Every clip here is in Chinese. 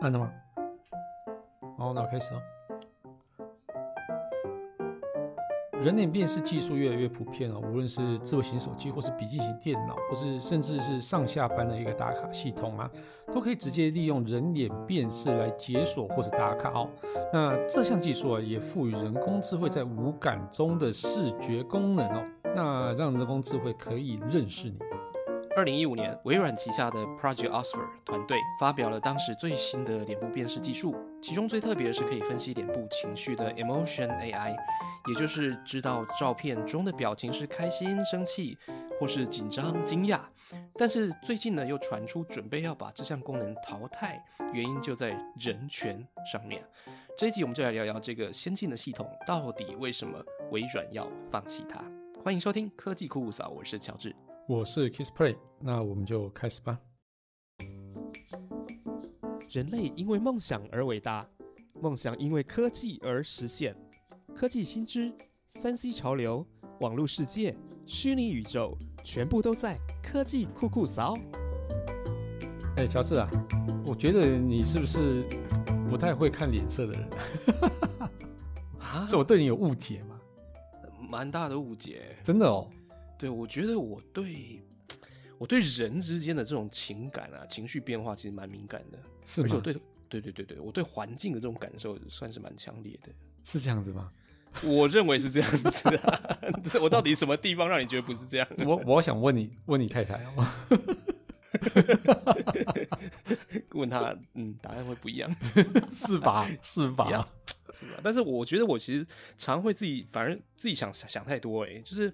按了吗？好，那我开始哦。人脸辨识技术越来越普遍了，无论是智慧型手机，或是笔记型电脑，或是甚至是上下班的一个打卡系统啊，都可以直接利用人脸辨识来解锁或者打卡哦。那这项技术啊，也赋予人工智慧在无感中的视觉功能哦，那让人工智慧可以认识你。二零一五年，微软旗下的 Project Oscar 团队发表了当时最新的脸部辨识技术，其中最特别的是可以分析脸部情绪的 Emotion AI，也就是知道照片中的表情是开心、生气，或是紧张、惊讶。但是最近呢，又传出准备要把这项功能淘汰，原因就在人权上面。这一集我们就来聊聊这个先进的系统到底为什么微软要放弃它。欢迎收听科技酷酷扫，我是乔治。我是 KissPlay，那我们就开始吧。人类因为梦想而伟大，梦想因为科技而实现。科技新知、三 C 潮流、网络世界、虚拟宇宙，全部都在科技酷酷扫。哎，乔治啊，我觉得你是不是不太会看脸色的人？啊 是我对你有误解吗？蛮大的误解。真的哦。对，我觉得我对我对人之间的这种情感啊、情绪变化其实蛮敏感的，是吗？而且我对对对对对，我对环境的这种感受算是蛮强烈的。是这样子吗？我认为是这样子啊，这我到底什么地方让你觉得不是这样？我我想问你，问你太太哦。问他，嗯，答案会不一样，是吧？是吧？是吧？但是我觉得我其实常会自己，反正自己想想太多，哎，就是。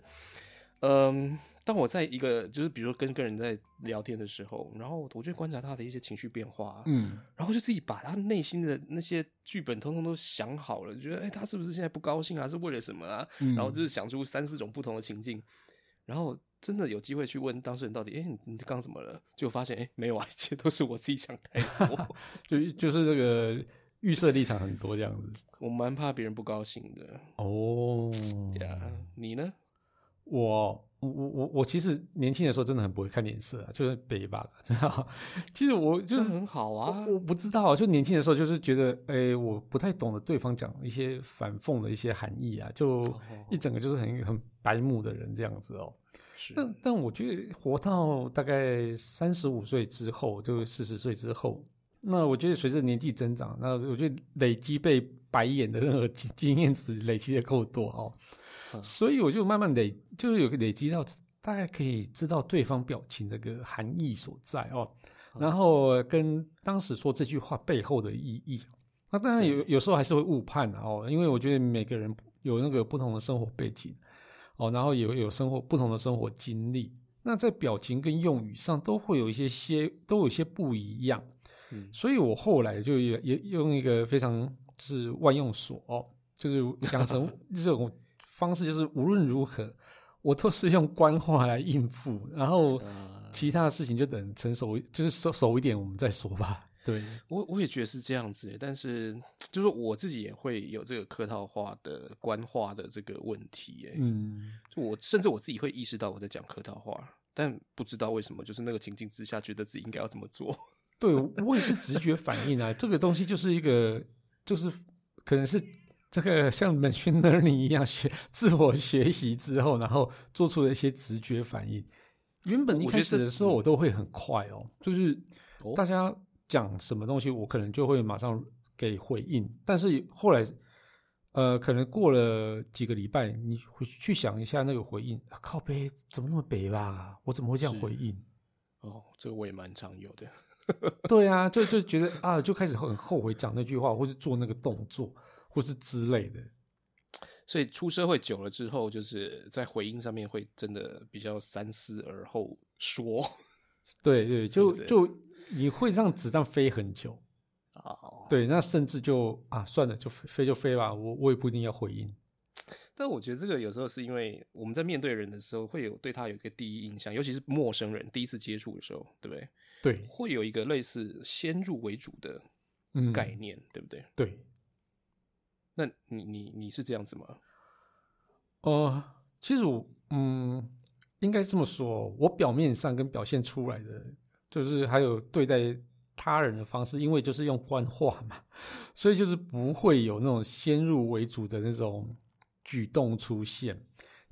嗯，当我在一个就是比如说跟跟人在聊天的时候，然后我就观察他的一些情绪变化，嗯，然后就自己把他内心的那些剧本通通都想好了，觉得哎，他是不是现在不高兴啊？是为了什么啊？然后就是想出三四种不同的情境，然后真的有机会去问当事人到底，哎，你刚刚怎么了？就发现哎，没有啊，一切都是我自己想太多，就就是这个预设立场很多这样子。我蛮怕别人不高兴的哦呀，你呢？我我我我我其实年轻的时候真的很不会看脸色啊，就是北吧，知道？其实我就是很好啊，我不知道，就年轻的时候就是觉得，哎，我不太懂得对方讲一些反讽的一些含义啊，就一整个就是很很白目的人这样子哦。是，但但我觉得活到大概三十五岁之后，就四十岁之后，那我觉得随着年纪增长，那我觉得累积被白眼的那个经验值累积的够多哦。所以我就慢慢累，就是有个累积到大概可以知道对方表情这个含义所在哦，然后跟当时说这句话背后的意义。那当然有有时候还是会误判哦，因为我觉得每个人有那个不同的生活背景哦，然后有有生活不同的生活经历，那在表情跟用语上都会有一些些都有一些不一样。嗯，所以我后来就也也用一个非常就是万用锁哦，就是养成 这种。方式就是无论如何，我都是用官话来应付，然后其他的事情就等成熟，就是熟熟一点，我们再说吧。对我我也觉得是这样子，但是就是我自己也会有这个客套话的官话的这个问题。哎，嗯，我甚至我自己会意识到我在讲客套话，但不知道为什么，就是那个情境之下，觉得自己应该要这么做。对 我也是直觉反应啊，这个东西就是一个，就是可能是。这个像 machine learning 一样学自我学习之后，然后做出了一些直觉反应。原本一开始的时候我都会很快哦，就是大家讲什么东西，我可能就会马上给回应。但是后来，呃，可能过了几个礼拜，你回去想一下那个回应，靠背怎么那么北啦？我怎么会这样回应？哦，这个我也蛮常有的。对啊，就就觉得啊，就开始很后悔讲那句话，或是做那个动作。或是之类的，所以出社会久了之后，就是在回应上面会真的比较三思而后说。对对，就就你会让子弹飞很久啊。对，那甚至就啊，算了，就飞就飞吧，我我也不一定要回应。但我觉得这个有时候是因为我们在面对人的时候，会有对他有一个第一印象，尤其是陌生人第一次接触的时候，对不对？对，会有一个类似先入为主的概念，对不对？对。那你你你是这样子吗？呃，其实我嗯，应该这么说，我表面上跟表现出来的，就是还有对待他人的方式，因为就是用官话嘛，所以就是不会有那种先入为主的那种举动出现。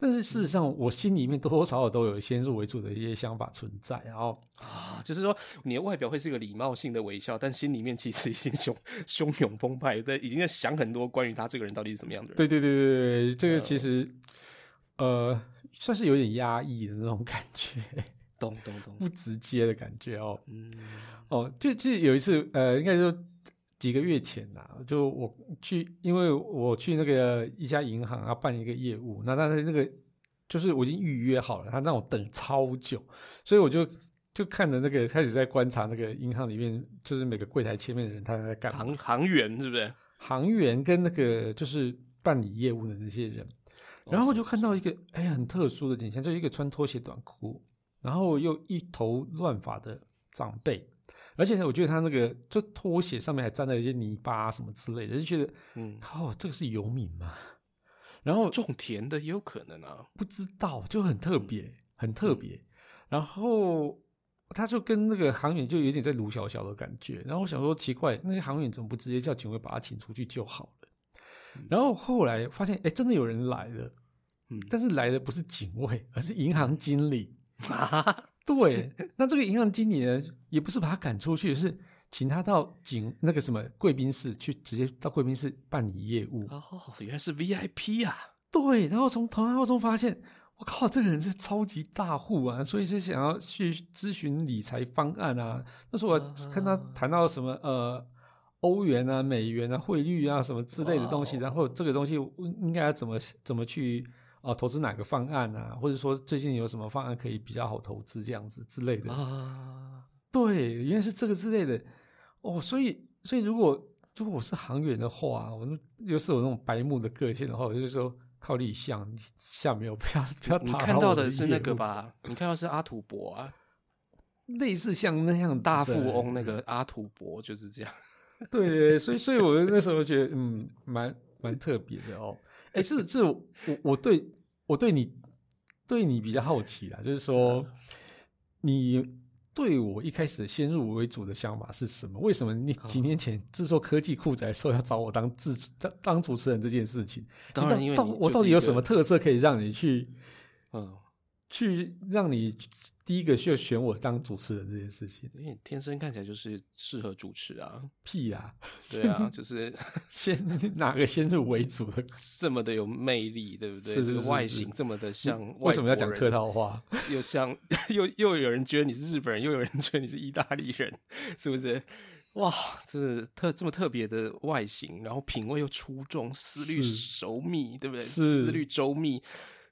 但是事实上，我心里面多多少少都有先入为主的一些想法存在。然后啊，就是说你的外表会是一个礼貌性的微笑，但心里面其实已经汹汹涌澎湃，在已经在想很多关于他这个人到底是怎么样的人。对对对对对，这个其实呃算是有点压抑的那种感觉，懂懂懂，不直接的感觉哦。嗯，哦，就就有一次，呃，应该说几个月前呐、就我去，因为我去那个一家银行要办一个业务，那但是那个就是我已经预约好了，他让我等超久，所以我就就看着那个开始在观察那个银行里面，就是每个柜台前面的人他在干嘛，行行员是不是？行员跟那个就是办理业务的那些人，然后我就看到一个哎很特殊的景象，就一个穿拖鞋短裤，然后又一头乱发的长辈，而且呢，我觉得他那个就拖鞋上面还沾了一些泥巴什么之类的，就觉得嗯，靠，这个是游民吗？然后种田的也有可能啊。不知道，就很特嗯别，很特别。然后他就跟那个航员就有点在卢小小的感觉。然后我想说，奇怪，那些航员怎么不直接叫警卫把他请出去就好了？然后后来发现，哎，真的有人来了，嗯但是来的不是警卫，而是银行经理。啊，对，那这个银行经理呢，也不是把他赶出去，是请他到警那个什么贵宾室去，直接到贵宾室办理业务。哦，原来是 VIP 啊。对，然后从头脑中发现，我靠，这个人是超级大户啊，所以是想要去咨询理财方案啊。那时候我看他谈到什么呃欧元啊、美元啊、汇率啊什么之类的东西，然后这个东西应该要怎么怎么去呃投资哪个方案啊，或者说最近有什么方案可以比较好投资这样子之类的。啊，对，原来是这个之类的哦，所以所以如果如果我是航员的话，我又是有那种白目的个性的话，我就说靠立项，你下面有不要不要你看到的是那？个吧？你看到是阿土伯啊，类似像那样大富翁那个阿土伯就是这样。对，所以所以我那时候觉得嗯，蛮蛮特别的哦。哎，是是我我对我对你对你比较好奇啦，就是说你对我一开始先入为主的想法是什么？为什么你几年前制作科技酷宅说要找我当制当当主持人这件事情？当然，因为你到我到底有什么特色可以让你去嗯，去让你第一个就选我当主持人这件事情？因为你天生看起来就是适合主持啊。屁呀、对啊，就是先 哪个先入为主的？这么的有魅力，对不对？外形这么的像，为什么要讲客？套话？又像又又有人觉得你是日本人，又有人觉得你是意大利人，是不是？哇，这特这么特别的外形，然后品味又出众，思虑是周密，对不对？思虑周密，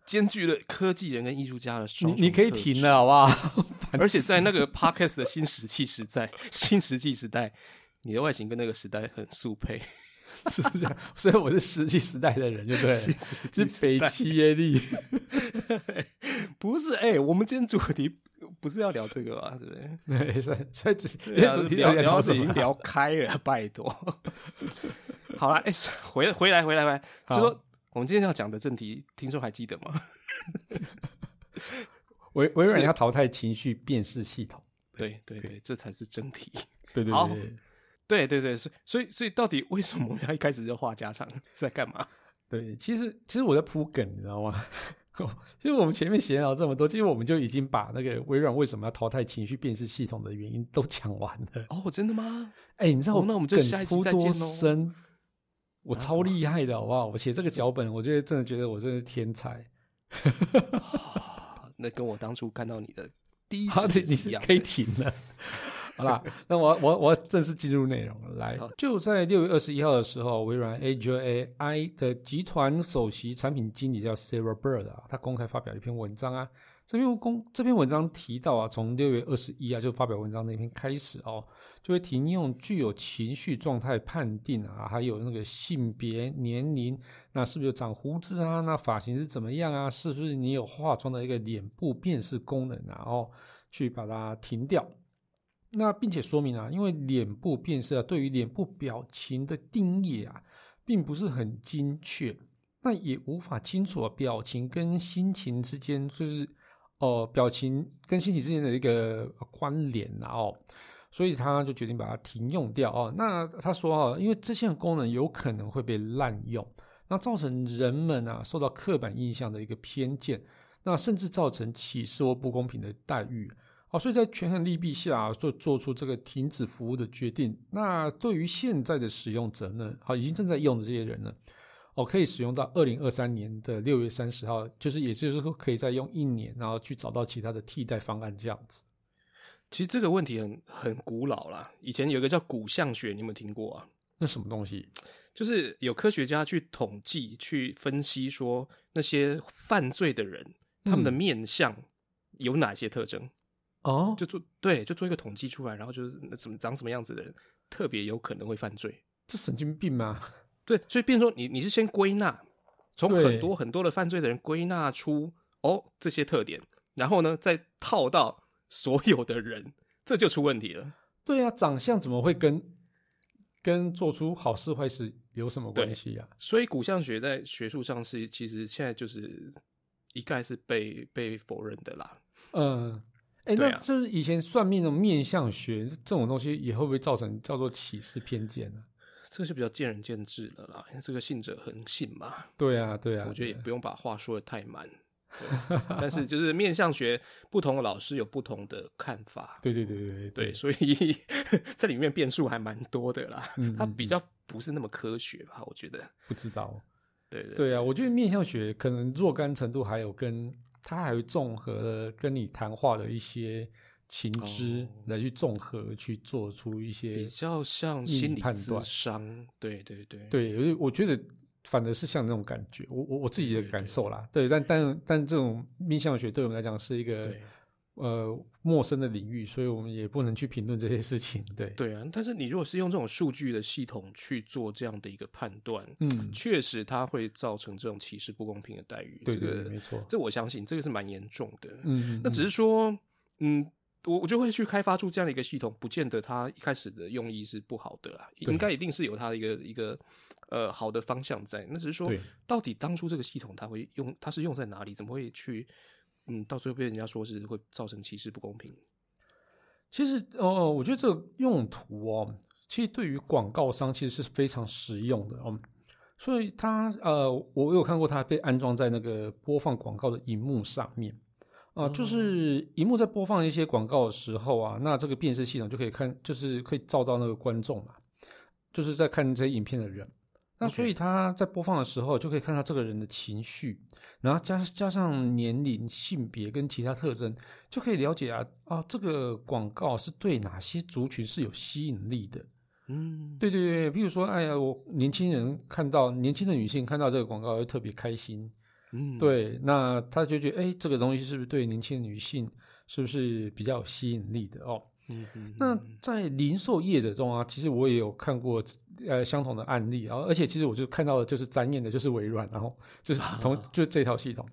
兼具了科技人跟艺术家的你你可以停了，好不好？而且在那个 podcast 的新石器时代，新石器时代，你的外形跟那个时代很速配。是这样，所以我是石器时代的人，对不对？了是北七耶利。不是，哎、我们今天主题不是要聊这个吧？对不对？对，所以所以主题聊聊聊是已经？聊开了，拜托。好了，哎、回回来回来回来，就好说我们今天要讲的正题，听众还记得吗？微微软要淘汰情绪辨识系统。对对对，这才是正题。对对好对对对对，所以所以所以到底为什么我们要一开始就话家常是在干嘛？对，其实其实我在铺梗，你知道吗？其实我们前面闲聊这么多，其实我们就已经把那个微软为什么要淘汰情绪辨识系统的原因都讲完了。哦，真的吗？哎、你知道哦那我们就梗下一集铺多再见咯深我超厉害的，好不好？我写这个脚本，我觉得真的觉得我真的是天才。啊 那跟我当初看到你的第一好的，集你是可以。停了。好啦，那我我我要正式进入内容了。来，就在六月二十一号的时候，微软 Azure AI 的集团首席产品经理叫 Sarah Bird 啊，他公开发表了一篇文章啊。这篇公这篇文章提到啊，从六月二十一啊，就发表文章那天开始哦，就会停用具有情绪状态判定啊，还有那个性别、年龄，那是不是有长胡子啊？那发型是怎么样啊？是不是你有化妆的一个脸部辨识功能啊？哦，去把它停掉。那并且说明啊，因为脸部辨识啊，对于脸部表情的定义啊，并不是很精确，那也无法清楚啊表情跟心情之间就是呃表情跟心情之间的一个关联啊哦，所以他就决定把它停用掉哦。那他说啊，因为这项功能有可能会被滥用，那造成人们啊受到刻板印象的一个偏见，那甚至造成歧视或不公平的待遇。哦，所以在权衡利弊下，就做出这个停止服务的决定。那对于现在的使用者呢，啊，已经正在用的这些人呢，哦，可以使用到二零二三年的六月三十号，就是也就是说，可以再用一年，然后去找到其他的替代方案这样子。其实这个问题很很古老啦，以前有一个叫骨相学，你有没有听过啊？那什么东西？就是有科学家去统计、去分析，说那些犯罪的人，他们的面相有哪些特征？哦，就做对，就做一个统计出来，然后就是怎么长什么样子的人，特别有可能会犯罪。这神经病吗？对，所以变成说你你是先归纳，从很多很多的犯罪的人归纳出哦这些特点，然后呢再套到所有的人，这就出问题了。对啊，长相怎么会跟跟做出好事坏事有什么关系啊？所以骨相学在学术上是其实现在就是一概是被被否认的啦。嗯，哎，那就是以前算命的面相学这种东西，也会不会造成叫做歧视偏见呢、这个是比较见仁见智的啦，因为这个信者恒信嘛。对啊，对啊，我觉得也不用把话说的太满。但是就是面相学，不同的老师有不同的看法。对对对对对，所以 这里面变数还蛮多的啦。嗯嗯它比较不是那么科学吧？我觉得。不知道。对对对啊，我觉得面相学可能若干程度还有跟它还有综合了跟你谈话的一些情知哦来去综合去做出一些比些较像心理咨判断商。对对对。对，我我觉得反而是像那种感觉，我我我自己的感受啦。对，但但但这种面相学对我们来讲是一个呃陌生的领域，所以我们也不能去评论这些事情。对，对啊，但是你如果是用这种数据的系统去做这样的一个判断，嗯，确实它会造成这种歧视不公平的待遇。对对对，这个没错。这我相信这个是蛮严重的。嗯，那只是是说，嗯，我我就会去开发出这样的一个系统，不见得它一开始的用意是不好的啦，应该一定是有它的一个一个呃好的方向在。那只是说，到底当初这个系统它会用，它是用在哪里？怎么会去，嗯，到最后被人家说是会造成歧视不公平？其实哦，我觉得这个用途哦，其实对于广告商其实是非常实用的哦。所以它呃，我有看过它被安装在那个播放广告的荧幕上面啊、就是荧幕在播放一些广告的时候啊，那这个辨识系统就可以看，就是可以照到那个观众嘛，就是在看这些影片的人。那所以他在播放的时候，就可以看到这个人的情绪，然后加加上年龄、性别跟其他特征，就可以了解啊啊，这个广告是对哪些族群是有吸引力的。嗯，对对对，比如说，哎呀，我年轻人看到年轻的女性看到这个广告会特别开心，嗯，对，那他就觉得，哎，这个东西是不是对年轻女性是不是比较有吸引力的哦？嗯嗯，那嗯在零售业者中啊，其实我也有看过呃相同的案例，然后而且其实我就看到的就是展演的就是微软，然后就是同就是这套系统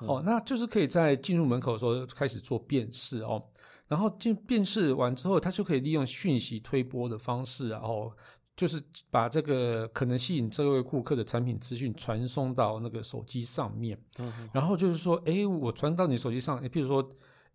哦，那就是可以在进入门口的时候开始做辨识哦，然后进辨识完之后，它就可以利用讯息推播的方式，然后就是把这个可能吸引这位顾客的产品资讯传送到那个手机上面，嗯嗯然后就是说，哎，我传到你手机上，哎，比如说，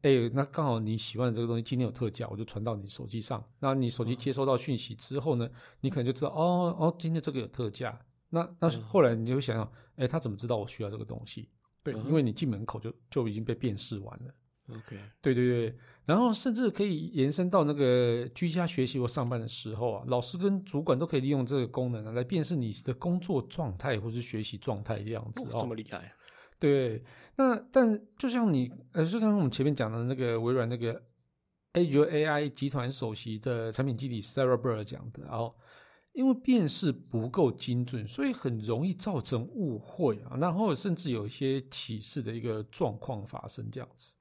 哎，那刚好你喜欢的这个东西今天有特价，我就传到你手机上。那你手机接收到讯息之后呢，你可能就知道，哦哦，今天这个有特价。那那后来你就会想想，哎，他怎么知道我需要这个东西？对，嗯因为你进门口就就已经被辨识完了。，OK，对对对，然后甚至可以延伸到那个居家学习或上班的时候啊，老师跟主管都可以利用这个功能啊，来辨识你的工作状态或是学习状态这样子哦哦。这么厉害，对，那但就像你呃，就刚刚我们前面讲的那个微软那个 Azure AI 集团首席的产品经理 Sarah Burr 讲的，然后因为辨识不够精准，所以很容易造成误会啊，然后甚至有一些歧视的一个状况发生，这样子。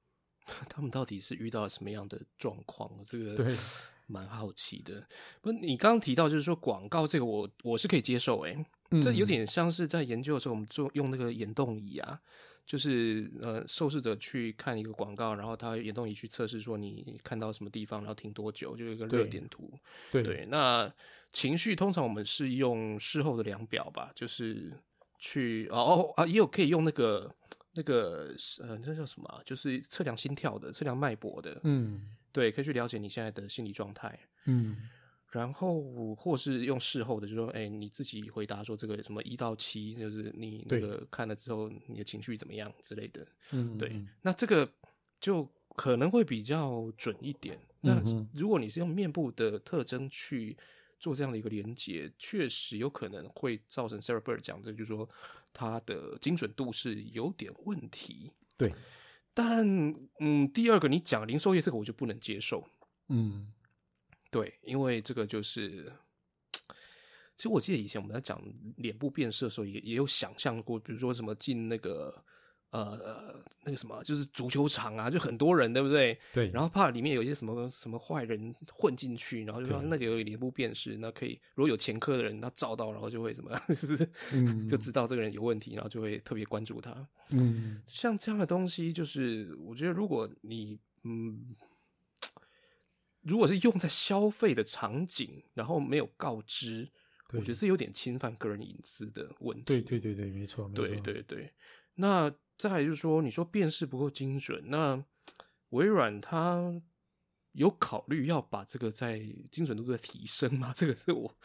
他们到底是遇到了什么样的状况？这个对，蛮好奇的。不，你刚刚提到就是说广告这个我，我是可以接受、欸，这有嗯点像是在研究的时候，我们做用那个眼动仪啊，就是呃，受试者去看一个广告，然后他眼动仪去测试说你看到什么地方，然后停多久，就有一个热点图。对对，那情绪通常我们是用事后的量表吧，就是去哦哦啊，也有可以用那个那个呃，那叫什么啊、就是测量心跳的，测量脉搏的。嗯，对，可以去了解你现在的心理状态，嗯然后或是用事后的，就说，哎，你自己回答说这个什么一到七，就是你那对个看了之后，你的情绪怎么样之类的。嗯，对嗯那这个就可能会比较准一点。那如果你是用面部的特征去做这样的一个连接，确实有可能会造成 Sarah Bird 讲的，就是说它的精准度是有点问题。对，但嗯，第二个你讲零售业这个我就不能接受。嗯对，因为这个就是，其实我记得以前我们在讲脸部变色的时候也，也有想象过，比如说什么进那个呃那个什么，就是足球场啊，就很多人，对不对？对，然后怕里面有一些什么什么坏人混进去，然后就说那个有脸部辨识，那可以如果有前科的人，他照到，然后就会什么，就是嗯就知道这个人有问题，然后就会特别关注他。嗯像这样的东西，就是我觉得，如果你嗯，如果是用在消费的场景，然后没有告知，我觉得是有点侵犯个人隐私的问题。对对对对，没错，没对对对。那再来就是说，你说辨识不够精准，那微软它有考虑要把这个在精准度的提升吗？这个是我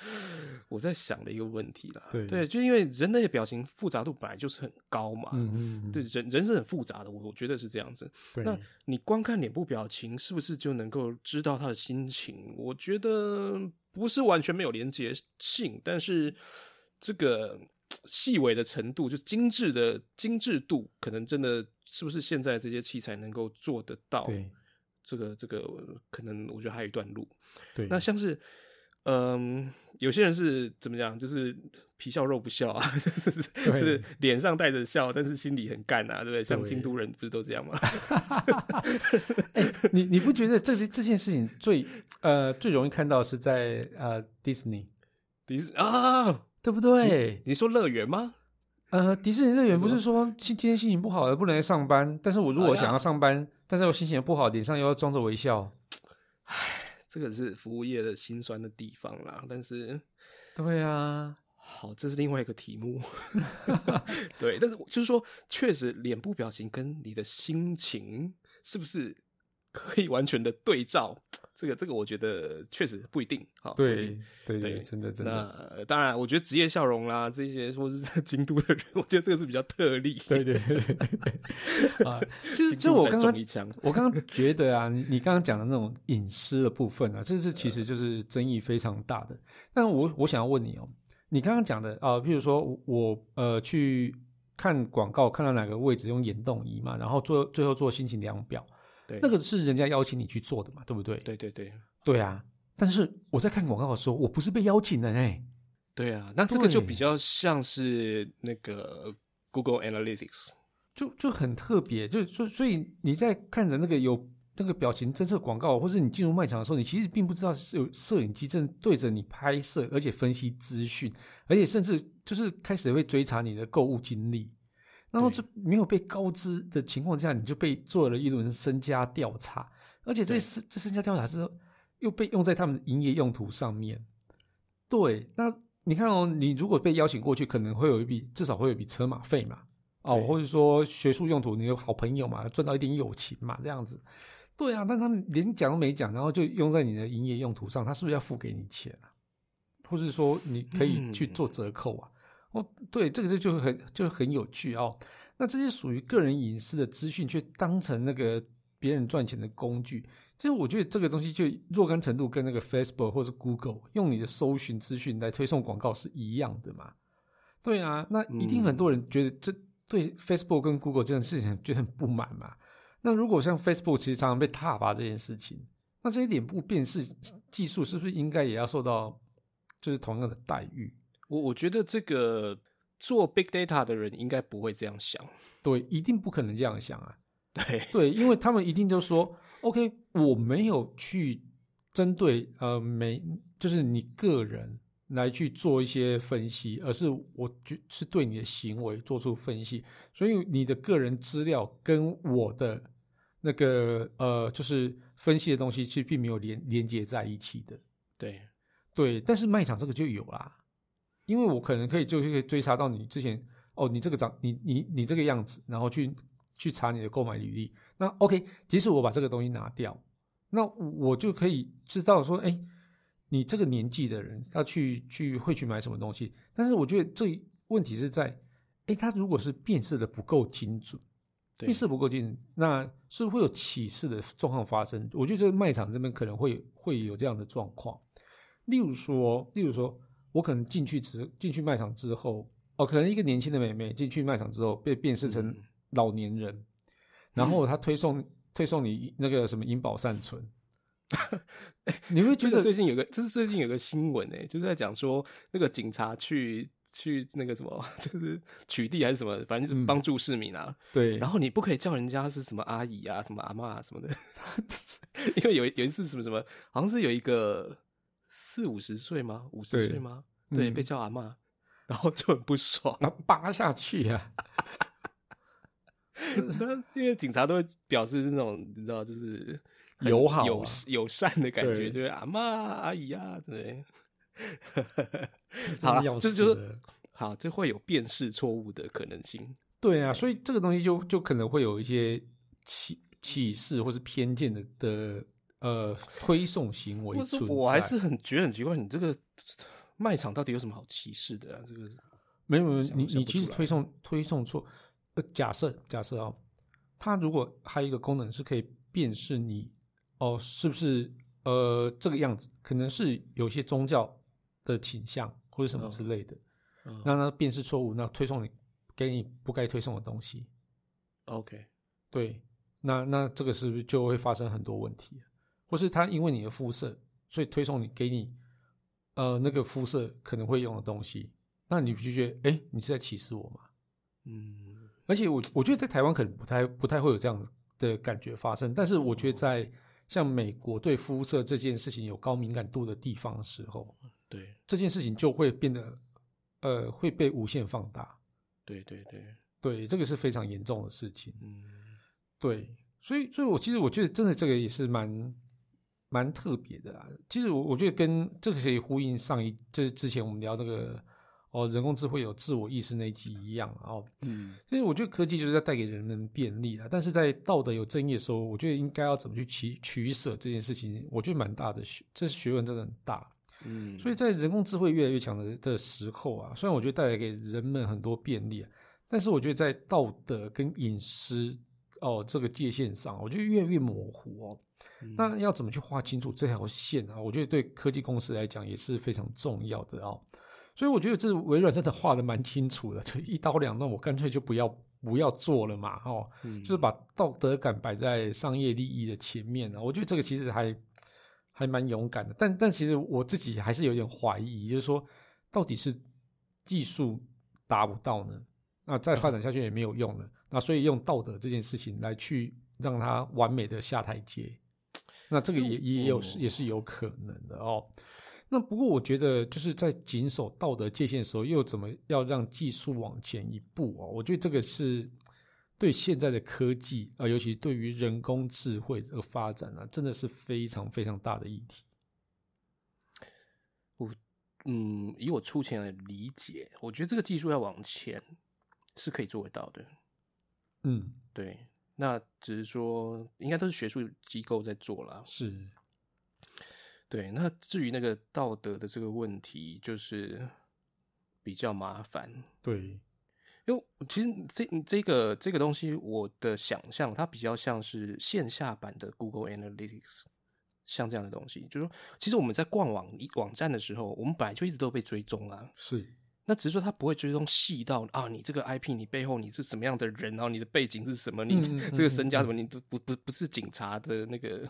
我在想的一个问题啦。对对，就因为人类的表情复杂度本来就是很高嘛。嗯嗯，嗯对，人人是很复杂的，我我觉得是这样子。对，那你光看脸部表情，是不是就能够知道他的心情？我觉得不是完全没有连接性，但是这个细微的程度，就是精致的精致度，可能真的是不是现在这些器材能够做得到？对这个这个可能我觉得还有一段路。对，那像是，嗯，有些人是怎么讲，就是皮笑肉不笑啊，就是就是脸上带着笑，但是心里很干啊，对不对？像京都人不是都这样吗？你你不觉得这这件事情最呃最容易看到是在呃迪士尼，迪士啊，对不对？你说乐园吗？呃，迪士尼乐园不是说今今天心情不好了不能来上班，但是我如果想要上班，但是我心情不好，脸上又要装着微笑，唉这个是服务业的心酸的地方啦，但是对啊，好，这是另外一个题目。对，但是就是说，确实脸部表情跟你的心情是不是可以完全的对照？这 个这个，我觉得确实不一定。对对对，真的真的，当然，我觉得职业笑容啦，这些或是在 京都的人，我觉得这个是比较特例。对对对对啊，就是就我刚刚我刚刚觉得啊，你你刚刚讲的那种隐私的部分啊，这是其实就是争议非常大的。但我我想要问你哦，你刚刚讲的啊，譬如说我呃去看广告，看到哪个位置用眼动仪嘛，然后做最后做心情量表，对，那个是人家邀请你去做的嘛，对不对？对对对对啊。但是我在看广告的时候，我不是被邀请的哎、对啊，那这个就比较像是那个 Google Analytics。就就很特别，就所所以你在看着那个有那个表情侦测广告，或者你进入卖场的时候，你其实并不知道是有摄影机正对着你拍摄，而且分析资讯，而且甚至就是开始会追查你的购物经历。然后对这没有被告知的情况下，你就被做了一轮身家调查，而且这对身这身家调查之后又被用在他们的营业用途上面。对，那你看哦，你如果被邀请过去，可能会有一笔至少会有一笔车马费嘛，哦，或者说学术用途，你有好朋友嘛，赚到一点友情嘛，这样子。对啊，但他们连讲都没讲，然后就用在你的营业用途上，他是不是要付给你钱啊？或是说你可以去做折扣啊？哦，对，这个就就很就很有趣哦。那这些属于个人隐私的资讯，却当成那个别人赚钱的工具，其实我觉得这个东西就若干程度跟那个 Facebook 或是 Google 用你的搜寻资讯来推送广告是一样的嘛？对啊，那一定很多人觉得这对 Facebook 跟 Google 这件事情觉得很不满嘛。那如果像 Facebook 其实常常被踏伐这件事情，那这些脸部辨识技术是不是应该也要受到就是同样的待遇？我我觉得这个做 big data 的人应该不会这样想。对，一定不可能这样想啊。对对，因为他们一定就说，OK，我没有去针对呃每就是你个人来去做一些分析，而是我就是对你的行为做出分析，所以你的个人资料跟我的那个呃就是分析的东西其实并没有连连接在一起的。对对，但是卖场这个就有啦，因为我可能可以就是可以追查到你之前哦，你这个长你你你这个样子，然后去去查你的购买履历。那 OK，即使我把这个东西拿掉，那我就可以知道说，哎，你这个年纪的人要去去会去买什么东西。但是我觉得这问题是在，哎，他如果是辨识的不够精准，辨识不够精准，那是会有歧视的状况发生。我觉得这个卖场这边可能会会有这样的状况。例如说，例如说，我可能进去之进去卖场之后，哦，可能一个年轻的妹妹进去卖场之后被辨识成老年人，然后她推送。推送你那个什么银保善存，你会觉得最近有个，这是最近有个新闻哎，就是在讲说那个警察去去那个什么，就是取缔还是什么，反正就是帮助市民啊。对，然后你不可以叫人家是什么阿姨啊，什么阿妈什么的，因为有有一次什么什么，好像是有一个四五十岁吗？五十岁吗？对，被叫阿妈，然后就很不爽，扒下去呀。那因为警察都会表示那种你知道，就是友好、友友善的感觉，就是阿妈、阿姨啊，对。好了，这就是好，这会有辨识错误的可能性。对啊，所以这个东西就就可能会有一些歧歧视或是偏见的的呃推送行为存在。我还是很觉得很奇怪，你这个卖场到底有什么好歧视的啊？这个没有没有，你你其实推送推送错。呃，假设假设哦，它如果还有一个功能是可以辨识你哦，是不是呃这个样子？可能是有些宗教的倾向或者什么之类的，那它辨识错误，那推送你给你不该推送的东西。OK，对，那那这个是不是就会发生很多问题？或是他因为你的肤色，所以推送你给你呃那个肤色可能会用的东西，那你就觉得哎，你是在歧视我吗？嗯。而且我我觉得在台湾可能不太不太会有这样的感觉发生，但是我觉得在像美国对肤色这件事情有高敏感度的地方的时候，对这件事情就会变得呃会被无限放大。对对对对，这个是非常严重的事情。嗯，对，所以所以我其实我觉得真的这个也是蛮蛮特别的啦。其实我我觉得跟这个可以呼应上一就是之前我们聊那个。哦，人工智慧有自我意识那一集一样哦，嗯，所以我觉得科技就是在带给人们便利啊，但是在道德有争议的时候，我觉得应该要怎么去取取舍这件事情，我觉得蛮大的学，这学问真的很大，嗯，所以在人工智慧越来越强的的时候啊，虽然我觉得带来给人们很多便利，但是我觉得在道德跟隐私哦这个界限上，我觉得越来越模糊哦，那要怎么去画清楚这条线啊？我觉得对科技公司来讲也是非常重要的哦。所以我觉得这微软真的画的蛮清楚的，就一刀两断，我干脆就不要不要做了嘛，哦，就是把道德感摆在商业利益的前面啊。我觉得这个其实还还蛮勇敢的，但但其实我自己还是有点怀疑，就是说到底是技术达不到呢？那再发展下去也没有用了，那所以用道德这件事情来去让它完美的下台阶，那这个也也有也是有可能的哦。那不过，我觉得就是在谨守道德界限的时候，又怎么要让技术往前一步哦？我觉得这个是对现在的科技啊，尤其对于人工智慧这个发展啊，真的是非常非常大的议题。我嗯，以我粗浅的理解，我觉得这个技术要往前是可以做得到的。嗯，对，那只是说，应该都是学术机构在做了。是。对，那至于那个道德的这个问题，就是比较麻烦。对，因为其实这这个这个东西，我的想象它比较像是线下版的 Google Analytics，像这样的东西，就是说，其实我们在逛网网站的时候，我们本来就一直都被追踪啊。是，那只是说他不会追踪细到啊，你这个 IP，你背后你是什么样的人，然后你的背景是什么，你这个身家什么，你都不不不是警察的那个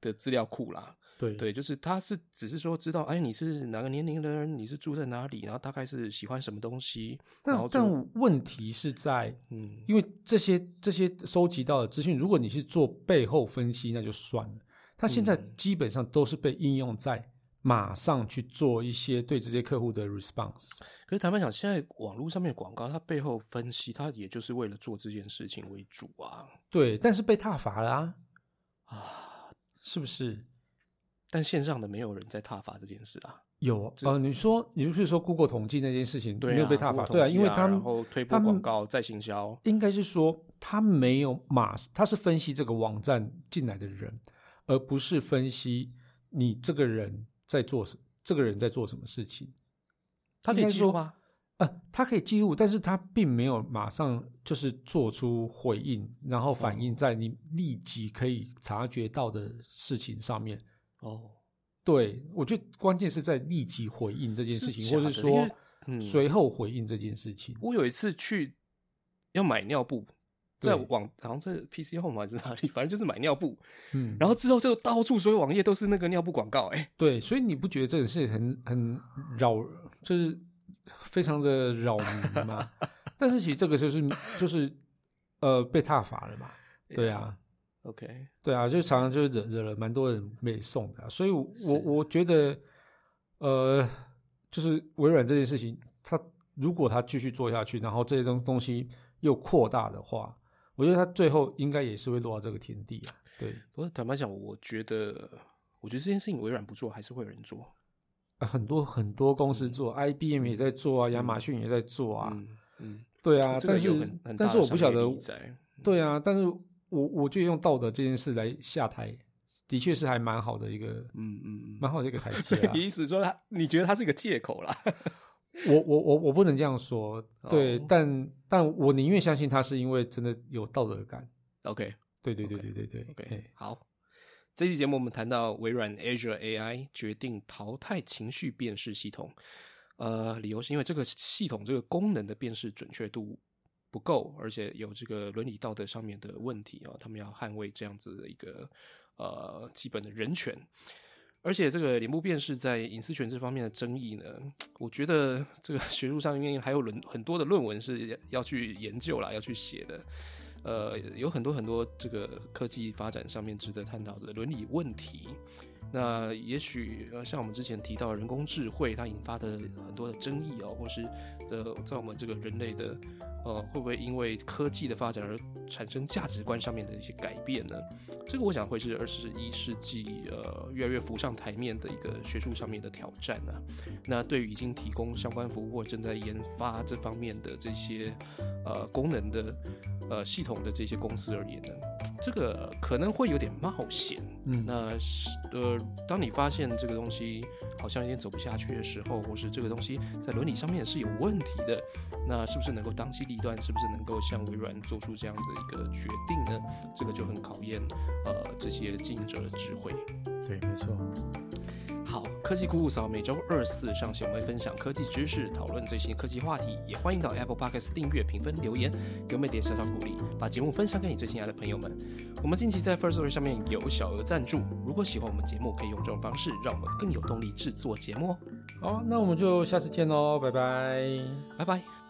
的资料库啦。对对，就是他是只是说知道，哎，你是哪个年龄的人，你是住在哪里，然后大概是喜欢什么东西。但但问题是在，嗯，因为这些这些收集到的资讯，如果你是做背后分析，那就算了。他现在基本上都是被应用在马上去做一些对这些客户的 response。可是坦白讲，现在网络上面广告，它背后分析，它也就是为了做这件事情为主啊。对，但是被踏伐了啊，是不是？但线上的没有人在踏伐这件事啊，有呃，你说，你就是说，Google 统计那件事情没有被踏伐，对啊，因为他们然后推播广告再行销，应该是说他没有马，他是分析这个网站进来的人，而不是分析你这个人在做什，这个人在做什么事情。他可以说记录吗？呃，他可以记录，但是他并没有马上就是做出回应，然后反映在你立即可以察觉到的事情上面。哦，对我觉得关键是在立即回应这件事情，是或是说随后回应这件事情。我有一次去要买尿布，在网好像在 PC Home 还是哪里，反正就是买尿布，嗯，然后之后就到处所有网页都是那个尿布广告、哎，对，所以你不觉得这个是很很扰，就是非常的扰民吗？但是其实这个就是就是呃被踏伐了嘛，对啊。，OK，对啊，就常常就是惹惹了蛮多人被送的啊、所以我，我我觉得，呃，就是微软这件事情，它如果它继续做下去，然后这些东东西又扩大的话，我觉得他最后应该也是会落到这个田地啊。对，不过坦白讲，我觉得，我觉得这件事情微软不做，还是会有人做。啊很多很多公司做、i b m 也在做啊，亚马逊也在做啊，嗯嗯，对啊，但是但是我不晓得对啊，但是我我觉得用道德这件事来下台，的确是还蛮好的一个嗯嗯嗯，蛮好的一个台所以。你意思说他，你觉得他是一个借口啦？我我我我不能这样说，对，哦但但我宁愿相信他是因为真的有道德感。OK 对对对对对对 OK，嘿好。这期节目我们谈到微软 Azure AI 决定淘汰情绪辨识系统，呃，理由是因为这个系统这个功能的辨识准确度不够，而且有这个伦理道德上面的问题啊、他们要捍卫这样子的一个呃基本的人权。而且这个脸部辨识在隐私权这方面的争议呢，我觉得这个学术上面还有论很多的论文是要去研究啦，要去写的。呃，有很多很多这个科技发展上面值得探讨的伦理问题。那也许呃，像我们之前提到人工智慧，它引发的很多的争议哦，或是呃，在我们这个人类的呃，会不会因为科技的发展而产生价值观上面的一些改变呢？这个我想会是二十一世纪呃越来越浮上台面的一个学术上面的挑战啊。那对于已经提供相关服务或正在研发这方面的这些呃功能的呃系统的这些公司而言呢，这个可能会有点冒险。嗯，那是呃，当你发现这个东西好像有点走不下去的时候，或是这个东西在伦理上面是有问题的，那是不是能够当机立断？是不是能够像微软做出这样的一个决定呢？这个就很考验呃这些经营者的智慧。对，没错。好，科技酷酷扫每周二四上线，我们会分享科技知识，讨论最新的科技话题，也欢迎到 Apple Podcast 订阅、评分、留言，给我们一点小小鼓励，把节目分享给你最亲爱的朋友们。我们近期在 First Story 上面有小额赞助，如果喜欢我们节目，可以用这种方式让我们更有动力制作节目哦。好，那我们就下次见喽，拜拜。拜拜。